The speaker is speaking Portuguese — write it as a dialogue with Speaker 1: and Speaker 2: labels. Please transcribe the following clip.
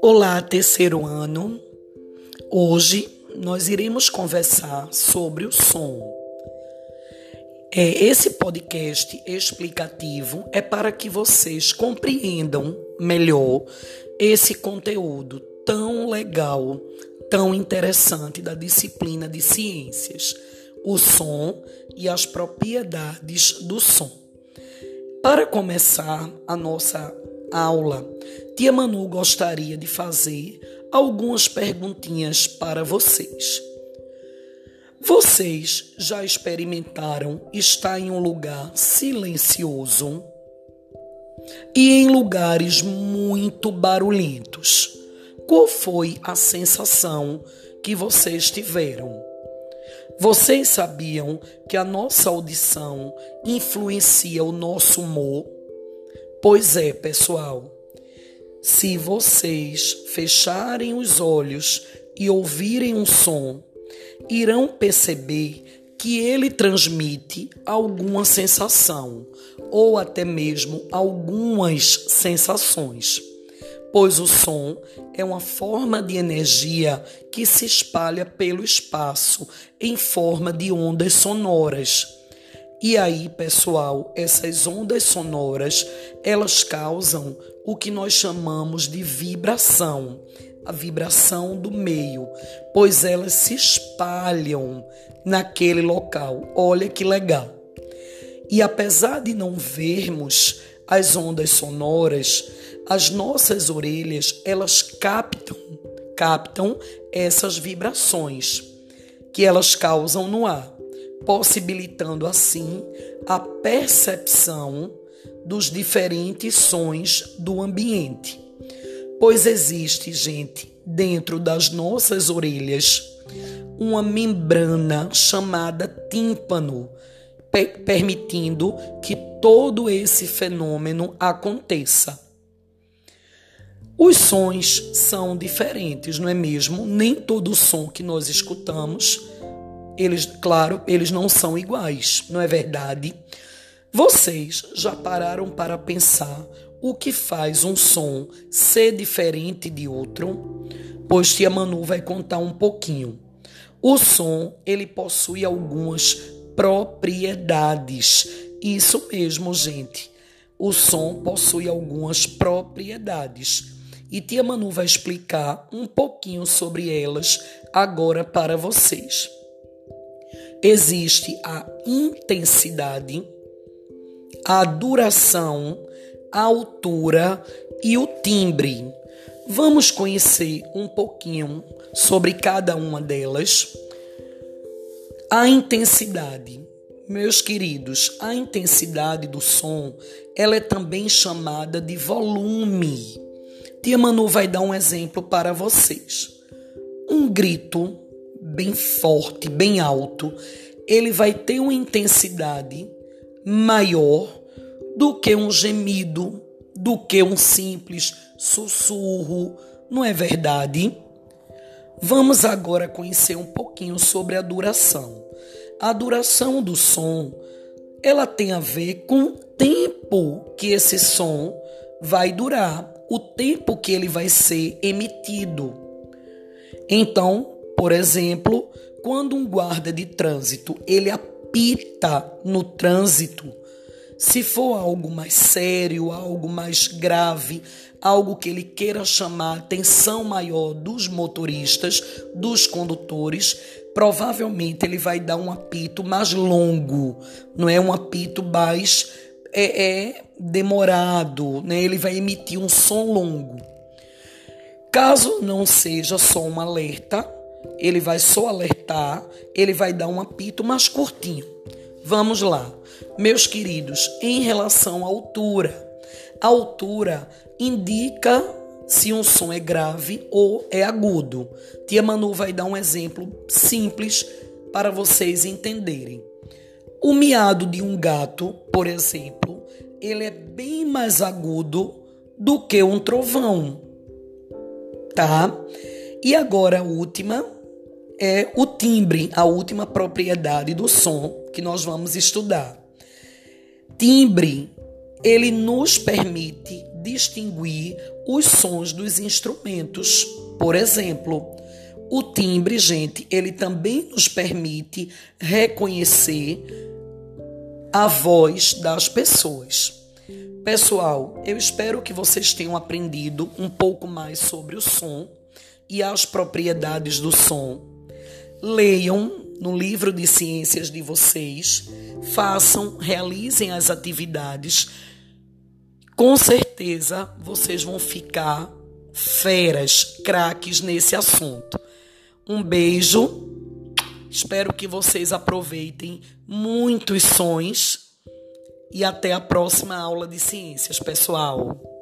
Speaker 1: Olá, terceiro ano. Hoje nós iremos conversar sobre o som. É, esse podcast explicativo é para que vocês compreendam melhor esse conteúdo tão legal, tão interessante da disciplina de ciências, o som e as propriedades do som. Para começar a nossa aula, Tia Manu gostaria de fazer algumas perguntinhas para vocês. Vocês já experimentaram estar em um lugar silencioso e em lugares muito barulhentos? Qual foi a sensação que vocês tiveram? Vocês sabiam que a nossa audição influencia o nosso humor? Pois é, pessoal. Se vocês fecharem os olhos e ouvirem um som, irão perceber que ele transmite alguma sensação ou até mesmo algumas sensações, pois o som é uma forma de energia que se espalha pelo espaço em forma de ondas sonoras e aí, pessoal, essas ondas sonoras, elas causam o que nós chamamos de vibração, a vibração do meio, pois elas se espalham naquele local. Olha que legal. E apesar de não vermos as ondas sonoras, as nossas orelhas, elas captam, captam essas vibrações que elas causam no ar possibilitando assim a percepção dos diferentes sons do ambiente. Pois existe, gente, dentro das nossas orelhas, uma membrana chamada tímpano, permitindo que todo esse fenômeno aconteça. Os sons são diferentes, não é mesmo? Nem todo som que nós escutamos eles, claro, eles não são iguais, não é verdade? Vocês já pararam para pensar o que faz um som ser diferente de outro? Pois tia Manu vai contar um pouquinho. O som, ele possui algumas propriedades. Isso mesmo, gente. O som possui algumas propriedades. E tia Manu vai explicar um pouquinho sobre elas agora para vocês existe a intensidade, a duração, a altura e o timbre. Vamos conhecer um pouquinho sobre cada uma delas. A intensidade. Meus queridos, a intensidade do som, ela é também chamada de volume. Tia Manu vai dar um exemplo para vocês. Um grito bem forte, bem alto, ele vai ter uma intensidade maior do que um gemido, do que um simples sussurro, não é verdade? Vamos agora conhecer um pouquinho sobre a duração. A duração do som, ela tem a ver com o tempo que esse som vai durar, o tempo que ele vai ser emitido. Então, por exemplo, quando um guarda de trânsito ele apita no trânsito, se for algo mais sério, algo mais grave, algo que ele queira chamar atenção maior dos motoristas, dos condutores, provavelmente ele vai dar um apito mais longo, não é um apito mais é, é demorado, né? Ele vai emitir um som longo. Caso não seja só um alerta, ele vai só alertar, ele vai dar um apito mais curtinho. Vamos lá. Meus queridos, em relação à altura, a altura indica se um som é grave ou é agudo. Tia Manu vai dar um exemplo simples para vocês entenderem. O miado de um gato, por exemplo, ele é bem mais agudo do que um trovão, tá? E agora a última é o timbre, a última propriedade do som que nós vamos estudar. Timbre ele nos permite distinguir os sons dos instrumentos. Por exemplo, o timbre, gente, ele também nos permite reconhecer a voz das pessoas. Pessoal, eu espero que vocês tenham aprendido um pouco mais sobre o som e as propriedades do som. Leiam no livro de ciências de vocês, façam, realizem as atividades. Com certeza vocês vão ficar feras, craques nesse assunto. Um beijo. Espero que vocês aproveitem muitos sons e até a próxima aula de ciências, pessoal.